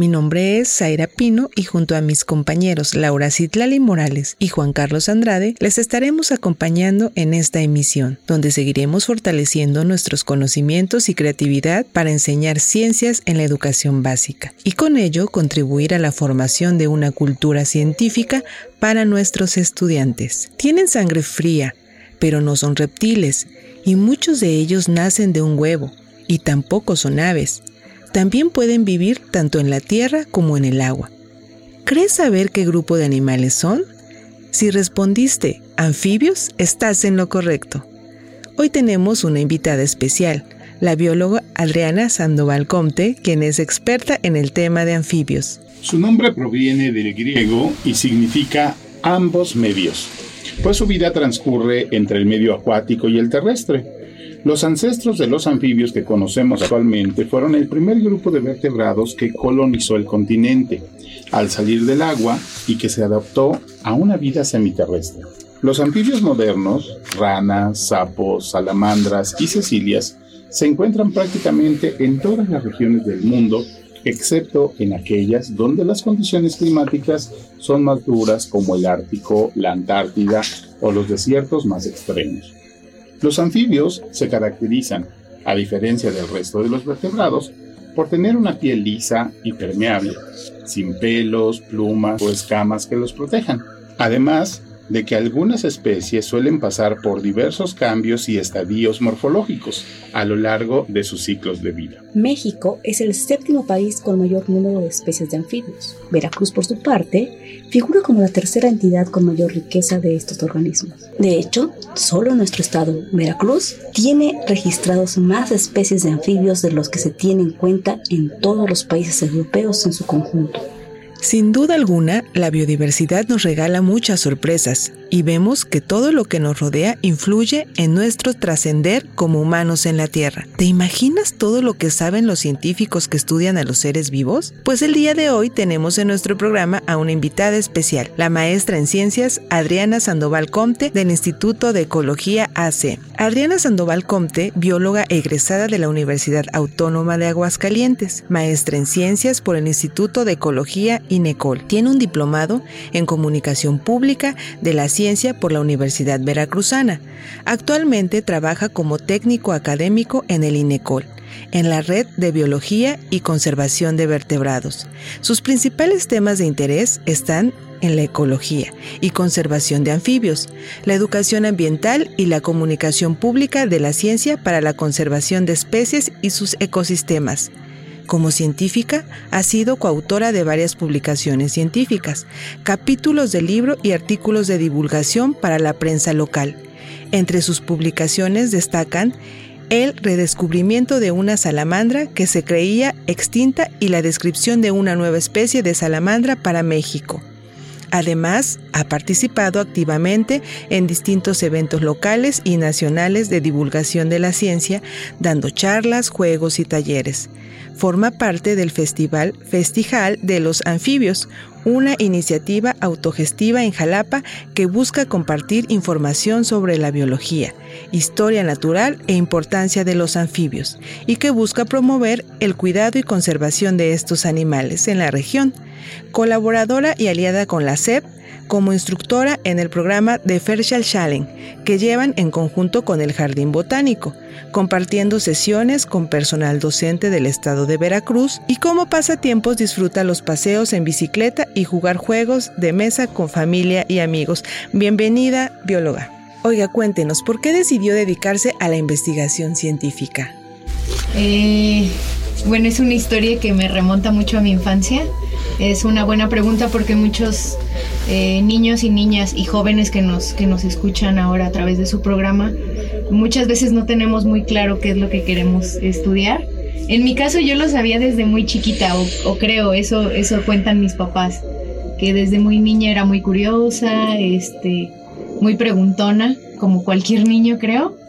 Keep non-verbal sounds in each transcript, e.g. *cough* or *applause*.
Mi nombre es Zaira Pino y junto a mis compañeros Laura Citlali Morales y Juan Carlos Andrade les estaremos acompañando en esta emisión, donde seguiremos fortaleciendo nuestros conocimientos y creatividad para enseñar ciencias en la educación básica y con ello contribuir a la formación de una cultura científica para nuestros estudiantes. Tienen sangre fría, pero no son reptiles y muchos de ellos nacen de un huevo y tampoco son aves también pueden vivir tanto en la tierra como en el agua. ¿Crees saber qué grupo de animales son? Si respondiste anfibios, estás en lo correcto. Hoy tenemos una invitada especial, la bióloga Adriana Sandoval Comte, quien es experta en el tema de anfibios. Su nombre proviene del griego y significa ambos medios, pues su vida transcurre entre el medio acuático y el terrestre. Los ancestros de los anfibios que conocemos actualmente fueron el primer grupo de vertebrados que colonizó el continente al salir del agua y que se adaptó a una vida semiterrestre. Los anfibios modernos, ranas, sapos, salamandras y cecilias, se encuentran prácticamente en todas las regiones del mundo, excepto en aquellas donde las condiciones climáticas son más duras como el Ártico, la Antártida o los desiertos más extremos. Los anfibios se caracterizan, a diferencia del resto de los vertebrados, por tener una piel lisa y permeable, sin pelos, plumas o escamas que los protejan. Además, de que algunas especies suelen pasar por diversos cambios y estadios morfológicos a lo largo de sus ciclos de vida. México es el séptimo país con mayor número de especies de anfibios. Veracruz, por su parte, figura como la tercera entidad con mayor riqueza de estos organismos. De hecho, solo nuestro estado, Veracruz, tiene registrados más especies de anfibios de los que se tienen en cuenta en todos los países europeos en su conjunto. Sin duda alguna, la biodiversidad nos regala muchas sorpresas y vemos que todo lo que nos rodea influye en nuestro trascender como humanos en la Tierra. ¿Te imaginas todo lo que saben los científicos que estudian a los seres vivos? Pues el día de hoy tenemos en nuestro programa a una invitada especial, la maestra en ciencias Adriana Sandoval Comte del Instituto de Ecología AC. Adriana Sandoval Comte, bióloga egresada de la Universidad Autónoma de Aguascalientes, maestra en ciencias por el Instituto de Ecología INECOL. Tiene un diplomado en comunicación pública de la ciencia por la Universidad Veracruzana. Actualmente trabaja como técnico académico en el INECOL en la red de biología y conservación de vertebrados. Sus principales temas de interés están en la ecología y conservación de anfibios, la educación ambiental y la comunicación pública de la ciencia para la conservación de especies y sus ecosistemas. Como científica, ha sido coautora de varias publicaciones científicas, capítulos de libro y artículos de divulgación para la prensa local. Entre sus publicaciones destacan el redescubrimiento de una salamandra que se creía extinta y la descripción de una nueva especie de salamandra para México. Además, ha participado activamente en distintos eventos locales y nacionales de divulgación de la ciencia, dando charlas, juegos y talleres. Forma parte del festival Festijal de los Anfibios, una iniciativa autogestiva en Jalapa que busca compartir información sobre la biología, historia natural e importancia de los anfibios, y que busca promover el cuidado y conservación de estos animales en la región. Colaboradora y aliada con la SEP, como instructora en el programa de Fershal Shalen, que llevan en conjunto con el Jardín Botánico, compartiendo sesiones con personal docente del estado de Veracruz y como pasatiempos disfruta los paseos en bicicleta y jugar juegos de mesa con familia y amigos. Bienvenida, bióloga. Oiga, cuéntenos, ¿por qué decidió dedicarse a la investigación científica? Eh, bueno, es una historia que me remonta mucho a mi infancia. Es una buena pregunta porque muchos eh, niños y niñas y jóvenes que nos, que nos escuchan ahora a través de su programa, muchas veces no tenemos muy claro qué es lo que queremos estudiar. En mi caso yo lo sabía desde muy chiquita, o, creo, eso, eso cuentan mis papás, que desde muy niña era muy curiosa, este, muy preguntona, como cualquier niño creo.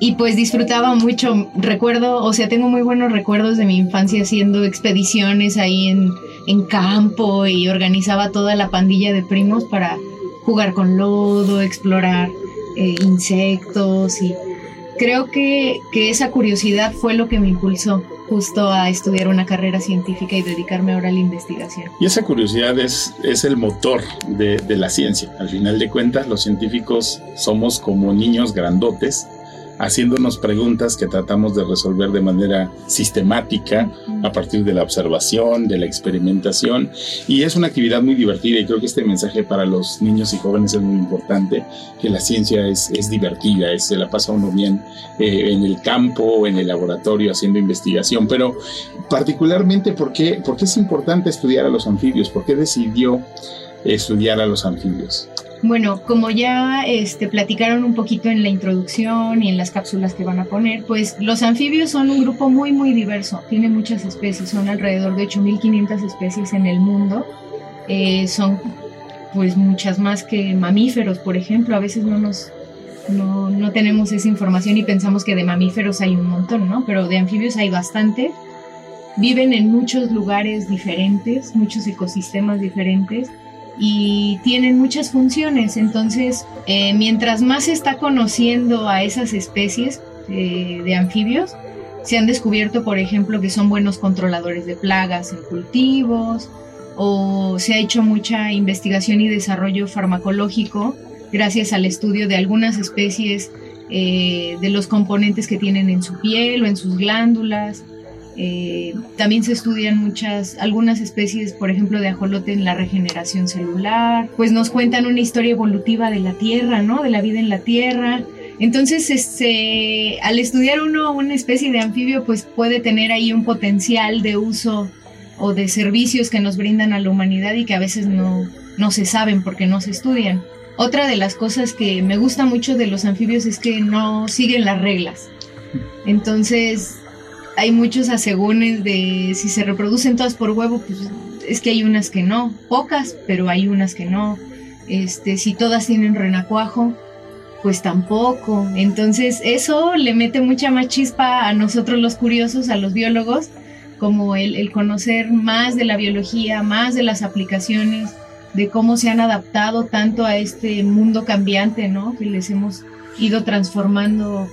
Y pues disfrutaba mucho, recuerdo, o sea, tengo muy buenos recuerdos de mi infancia haciendo expediciones ahí en, en campo y organizaba toda la pandilla de primos para jugar con lodo, explorar eh, insectos y creo que, que esa curiosidad fue lo que me impulsó justo a estudiar una carrera científica y dedicarme ahora a la investigación. Y esa curiosidad es, es el motor de, de la ciencia. Al final de cuentas, los científicos somos como niños grandotes haciéndonos preguntas que tratamos de resolver de manera sistemática a partir de la observación, de la experimentación. Y es una actividad muy divertida y creo que este mensaje para los niños y jóvenes es muy importante, que la ciencia es, es divertida, es, se la pasa uno bien eh, en el campo, en el laboratorio, haciendo investigación. Pero particularmente, ¿por qué, ¿por qué es importante estudiar a los anfibios? ¿Por qué decidió estudiar a los anfibios? Bueno, como ya este, platicaron un poquito en la introducción y en las cápsulas que van a poner, pues los anfibios son un grupo muy, muy diverso. Tiene muchas especies, son alrededor de 8.500 especies en el mundo. Eh, son pues muchas más que mamíferos, por ejemplo. A veces no nos no, no tenemos esa información y pensamos que de mamíferos hay un montón, ¿no? Pero de anfibios hay bastante. Viven en muchos lugares diferentes, muchos ecosistemas diferentes y tienen muchas funciones. Entonces, eh, mientras más se está conociendo a esas especies eh, de anfibios, se han descubierto, por ejemplo, que son buenos controladores de plagas en cultivos, o se ha hecho mucha investigación y desarrollo farmacológico gracias al estudio de algunas especies eh, de los componentes que tienen en su piel o en sus glándulas. Eh, también se estudian muchas, algunas especies, por ejemplo, de ajolote en la regeneración celular. Pues nos cuentan una historia evolutiva de la Tierra, ¿no? De la vida en la Tierra. Entonces, este, al estudiar uno una especie de anfibio, pues puede tener ahí un potencial de uso o de servicios que nos brindan a la humanidad y que a veces no, no se saben porque no se estudian. Otra de las cosas que me gusta mucho de los anfibios es que no siguen las reglas. Entonces, hay muchos asegúnes de si se reproducen todas por huevo, pues es que hay unas que no, pocas, pero hay unas que no. Este, si todas tienen renacuajo, pues tampoco. Entonces, eso le mete mucha más chispa a nosotros los curiosos, a los biólogos, como el, el conocer más de la biología, más de las aplicaciones, de cómo se han adaptado tanto a este mundo cambiante, ¿no? Que les hemos ido transformando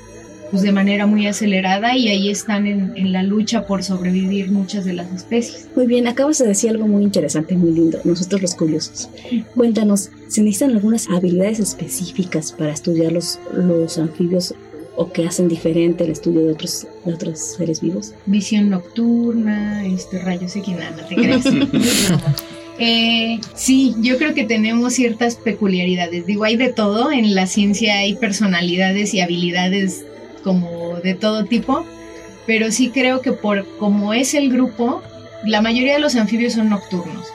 pues de manera muy acelerada y ahí están en, en, la lucha por sobrevivir muchas de las especies. Muy bien, acabas de decir algo muy interesante, muy lindo, nosotros los curiosos. Cuéntanos, ¿se necesitan algunas habilidades específicas para estudiar los, los anfibios o que hacen diferente el estudio de otros, de otros seres vivos? Visión nocturna, este, rayos X, nada, no te crees. *laughs* Eh, sí, yo creo que tenemos ciertas peculiaridades. Digo, hay de todo. En la ciencia hay personalidades y habilidades como de todo tipo, pero sí creo que por como es el grupo, la mayoría de los anfibios son nocturnos.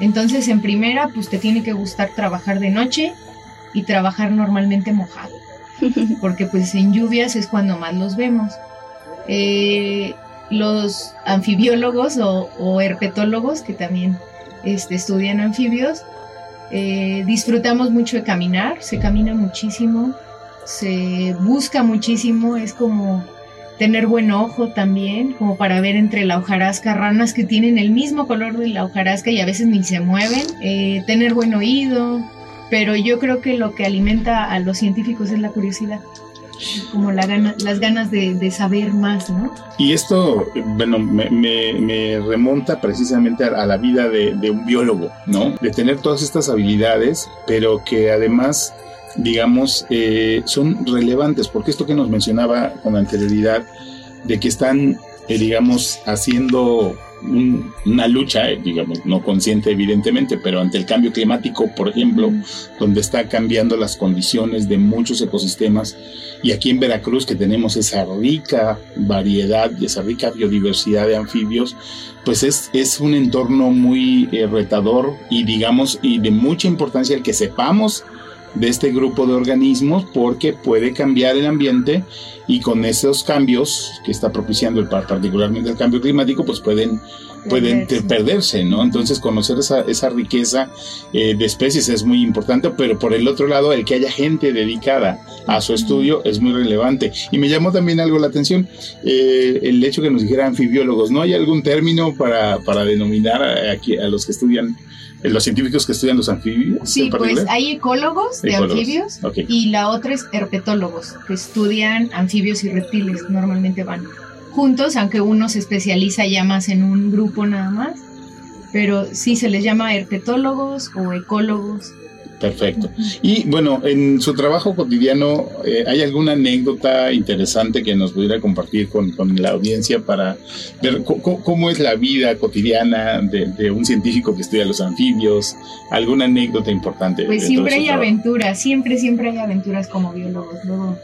Entonces, en primera, pues te tiene que gustar trabajar de noche y trabajar normalmente mojado, *laughs* porque pues en lluvias es cuando más los vemos. Eh, los anfibiólogos o, o, herpetólogos, que también este, estudian anfibios, eh, disfrutamos mucho de caminar, se camina muchísimo, se busca muchísimo, es como tener buen ojo también, como para ver entre la hojarasca ranas que tienen el mismo color de la hojarasca y a veces ni se mueven, eh, tener buen oído, pero yo creo que lo que alimenta a los científicos es la curiosidad como la gana, las ganas de, saber más, ¿no? Y esto, bueno, me, me, me remonta precisamente a, a la vida de, de, un biólogo, ¿no? De tener todas estas habilidades, pero que además, digamos, eh, son relevantes, porque esto que nos mencionaba con anterioridad, de que están, eh, digamos, haciendo un, una lucha, eh, digamos, no consciente evidentemente, pero ante el cambio climático, por ejemplo, donde está cambiando las condiciones de muchos ecosistemas, y aquí en Veracruz que tenemos esa rica variedad, esa rica biodiversidad de anfibios, pues es, es un entorno muy eh, retador y digamos, y de mucha importancia el que sepamos de este grupo de organismos porque puede cambiar el ambiente y con esos cambios que está propiciando el, particularmente el cambio climático pues pueden pueden perderse, ¿no? Entonces conocer esa, esa riqueza eh, de especies es muy importante, pero por el otro lado, el que haya gente dedicada a su estudio es muy relevante. Y me llamó también algo la atención, eh, el hecho que nos dijera anfibiólogos, ¿no hay algún término para, para denominar a, aquí, a los que estudian eh, los científicos que estudian los anfibios? Sí, pues hay ecólogos de anfibios y la otra es herpetólogos, que estudian anfibios y reptiles, normalmente van juntos, aunque uno se especializa ya más en un grupo nada más, pero sí se les llama herpetólogos o ecólogos. Perfecto. Y bueno, en su trabajo cotidiano, eh, ¿hay alguna anécdota interesante que nos pudiera compartir con, la audiencia para ver cómo es la vida cotidiana de, un científico que estudia los anfibios? ¿Alguna anécdota importante? Pues siempre hay aventuras, siempre, siempre hay aventuras como biólogos. Luego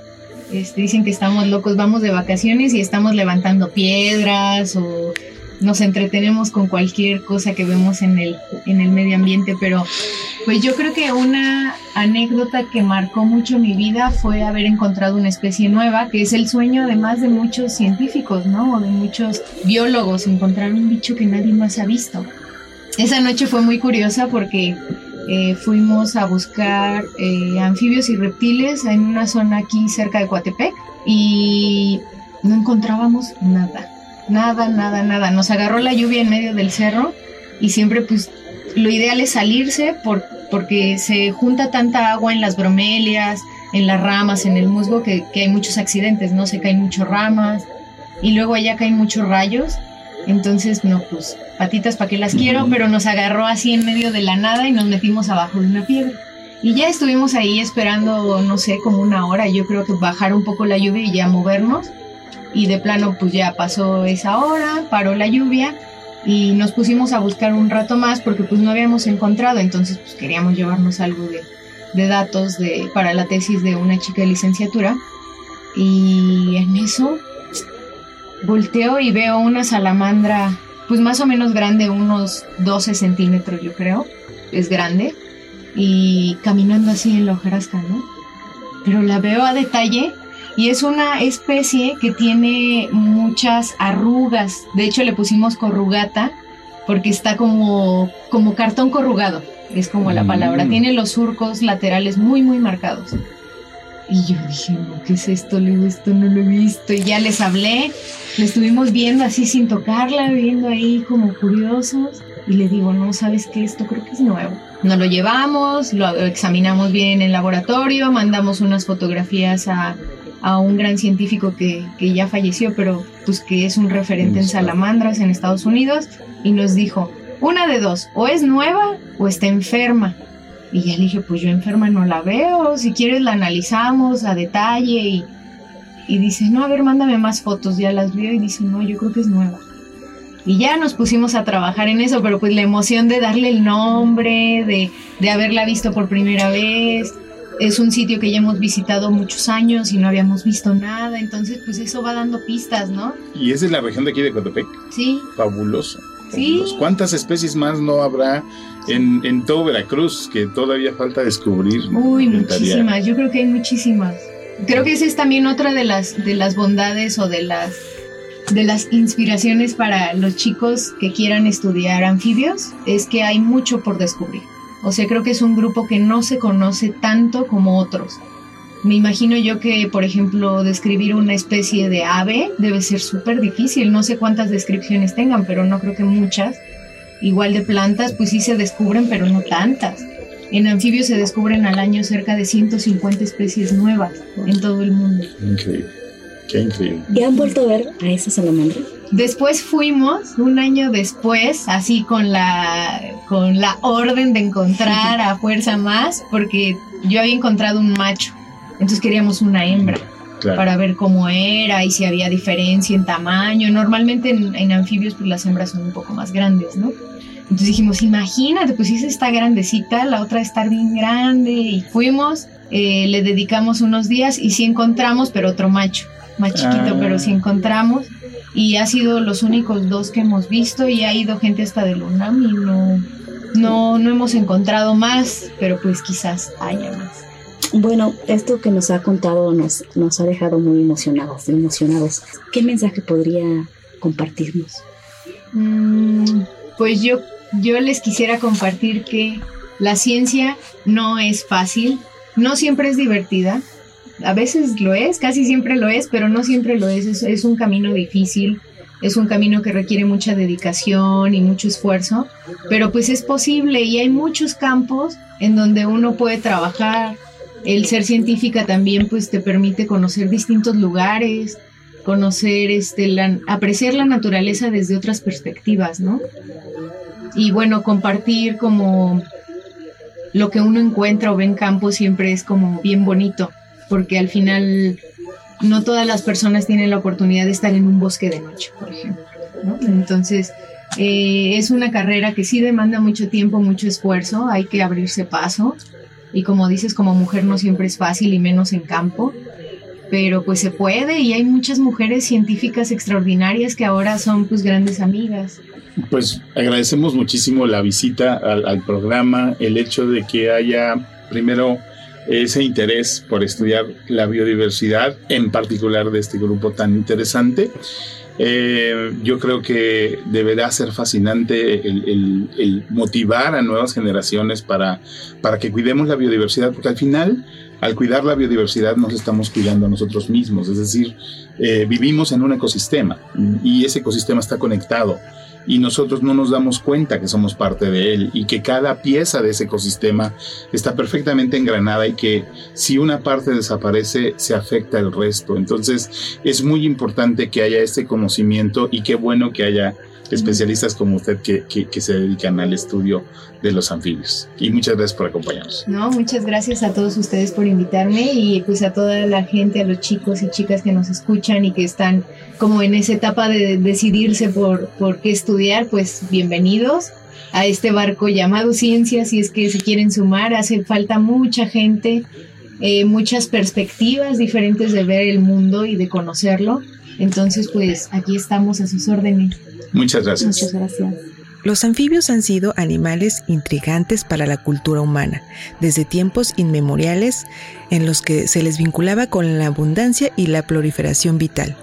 este, dicen que estamos locos, vamos de vacaciones y estamos levantando piedras o nos entretenemos con cualquier cosa que vemos en el, en el medio ambiente, pero pues yo creo que una anécdota que marcó mucho mi vida fue haber encontrado una especie nueva, que es el sueño además de muchos científicos, ¿no? O de muchos biólogos, encontrar un bicho que nadie más ha visto. Esa noche fue muy curiosa porque eh, fuimos a buscar eh, anfibios y reptiles en una zona aquí cerca de Coatepec y no encontrábamos nada, nada, nada, nada. Nos agarró la lluvia en medio del cerro y siempre pues lo ideal es salirse por, porque se junta tanta agua en las bromelias, en las ramas, en el musgo, que, que hay muchos accidentes, ¿no? Se caen muchas ramas y luego allá caen muchos rayos entonces, no, pues patitas para que las quiero, pero nos agarró así en medio de la nada y nos metimos abajo de una piedra. Y ya estuvimos ahí esperando, no sé, como una hora, yo creo que bajar un poco la lluvia y ya movernos. Y de plano, pues ya pasó esa hora, paró la lluvia y nos pusimos a buscar un rato más porque pues no habíamos encontrado, entonces pues queríamos llevarnos algo de, de datos de, para la tesis de una chica de licenciatura. Y en eso volteo y veo una salamandra, pues más o menos grande, unos 12 centímetros yo creo, es grande, y caminando así en la hojarasca, ¿no? Pero la veo a detalle y es una especie que tiene muchas arrugas, de hecho le pusimos corrugata porque está como, como cartón corrugado, es como la palabra, mm. tiene los surcos laterales muy muy marcados. Y yo dije, no, ¿qué es esto? Le digo, esto no lo he visto. Y ya les hablé, le estuvimos viendo así sin tocarla, viendo ahí como curiosos. Y le digo, no, ¿sabes qué? Esto creo que es nuevo. Nos lo llevamos, lo examinamos bien en el laboratorio, mandamos unas fotografías a, a un gran científico que, que, ya falleció, pero pues que es un referente en salamandras en Estados Unidos, y nos dijo, una de dos, o es nueva o está enferma. Y ya le dije, pues yo enferma no la veo, si quieres la analizamos a detalle y, y dice, no, a ver, mándame más fotos, ya las vio y dice, no, yo creo que es nueva. Y ya nos pusimos a trabajar en eso, pero pues la emoción de darle el nombre, de, de haberla visto por primera vez, es un sitio que ya hemos visitado muchos años y no habíamos visto nada, entonces pues eso va dando pistas, ¿no? ¿Y es de la región de aquí de Cotepec? Sí. Fabuloso. ¿Sí? ¿Cuántas especies más no habrá en, en, todo Veracruz que todavía falta descubrir? Uy, muchísimas, yo creo que hay muchísimas. Creo que esa es también otra de las, de las bondades o de las, de las inspiraciones para los chicos que quieran estudiar anfibios, es que hay mucho por descubrir. O sea, creo que es un grupo que no se conoce tanto como otros. Me imagino yo que, por ejemplo, describir una especie de ave debe ser súper difícil. No sé cuántas descripciones tengan, pero no creo que muchas. Igual de plantas, pues sí se descubren, pero no tantas. En anfibios se descubren al año cerca de 150 especies nuevas en todo el mundo. Increíble. Qué increíble. ¿Y han vuelto a ver a esa salamandra? Después fuimos, un año después, así con la, con la orden de encontrar a fuerza más, porque yo había encontrado un macho entonces queríamos una hembra para ver cómo era y si había diferencia en tamaño. Normalmente en, anfibios pues las hembras son un poco más grandes, ¿no? Entonces dijimos, imagínate, pues si esa está grandecita, la otra está bien grande. Y fuimos, eh, le dedicamos unos días y sí encontramos, pero otro macho, más chiquito, ah. pero sí encontramos. Y ha sido los únicos dos que hemos visto y ha ido gente hasta de UNAM y no, no, no hemos encontrado más, pero pues quizás haya más. Bueno, esto que nos ha contado nos, ha dejado muy emocionados, emocionados. ¿Qué mensaje podría compartirnos? Mm, pues yo, yo les quisiera compartir que la ciencia no es fácil, no siempre es divertida, a veces lo es, casi siempre lo es, pero no siempre lo es, es, un camino difícil, es un camino que requiere mucha dedicación y mucho esfuerzo, pero pues es posible y hay muchos campos en donde uno puede trabajar. El ser científica también pues te permite conocer distintos lugares, conocer, este, la, apreciar la naturaleza desde otras perspectivas, ¿no? Y bueno, compartir como lo que uno encuentra o ve en campo siempre es como bien bonito, porque al final no todas las personas tienen la oportunidad de estar en un bosque de noche, por ejemplo, ¿no? Entonces, eh, es una carrera que sí demanda mucho tiempo, mucho esfuerzo, hay que abrirse paso, y como dices, como mujer no siempre es fácil y menos en campo, pero pues se puede y hay muchas mujeres científicas extraordinarias que ahora son pues grandes amigas. Pues agradecemos muchísimo la visita al, programa, el hecho de que haya primero ese interés por estudiar la biodiversidad, en particular de este grupo tan interesante. Eh, yo creo que deberá ser fascinante el, el, motivar a nuevas generaciones para, para que cuidemos la biodiversidad, porque al final al cuidar la biodiversidad nos estamos cuidando a nosotros mismos, es decir, eh, vivimos en un ecosistema y ese ecosistema está conectado y nosotros no nos damos cuenta que somos parte de él y que cada pieza de ese ecosistema está perfectamente engranada y que si una parte desaparece se afecta el resto. Entonces es muy importante que haya este conocimiento y qué bueno que haya especialistas como usted que, que, se dedican al estudio de los anfibios. Y muchas gracias por acompañarnos. No, muchas gracias a todos ustedes por invitarme y pues a toda la gente, a los chicos y chicas que nos escuchan y que están como en esa etapa de decidirse por, por qué estudiar, pues bienvenidos a este barco llamado ciencia, si es que se quieren sumar, hace falta mucha gente, eh, muchas perspectivas diferentes de ver el mundo y de conocerlo. Entonces, pues aquí estamos a sus órdenes. Muchas gracias. Los anfibios han sido animales intrigantes para la cultura humana, desde tiempos inmemoriales en los que se les vinculaba con la abundancia y la proliferación vital.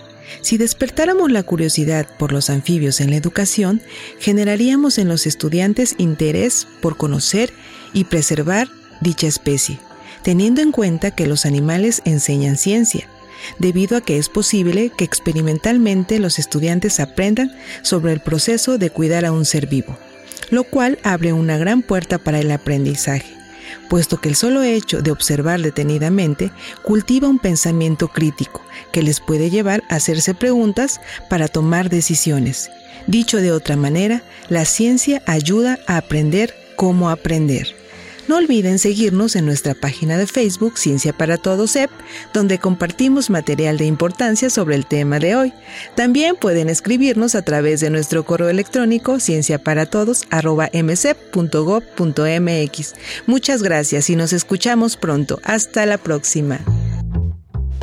Si despertáramos la curiosidad por los anfibios en la educación, generaríamos en los estudiantes interés por conocer y preservar dicha especie, teniendo en cuenta que los animales enseñan ciencia, debido a que es posible que experimentalmente los estudiantes aprendan sobre el proceso de cuidar a un ser vivo, lo cual abre una gran puerta para el aprendizaje, puesto que el solo hecho de observar detenidamente cultiva un pensamiento crítico que les puede llevar a hacerse preguntas para tomar decisiones. Dicho de otra manera, la ciencia ayuda a aprender cómo aprender. No olviden seguirnos en nuestra página de Facebook Ciencia para Todos EP, donde compartimos material de importancia sobre el tema de hoy. También pueden escribirnos a través de nuestro correo electrónico cienciaparatodos@msep.gov.mx. Muchas gracias y nos escuchamos pronto. Hasta la próxima.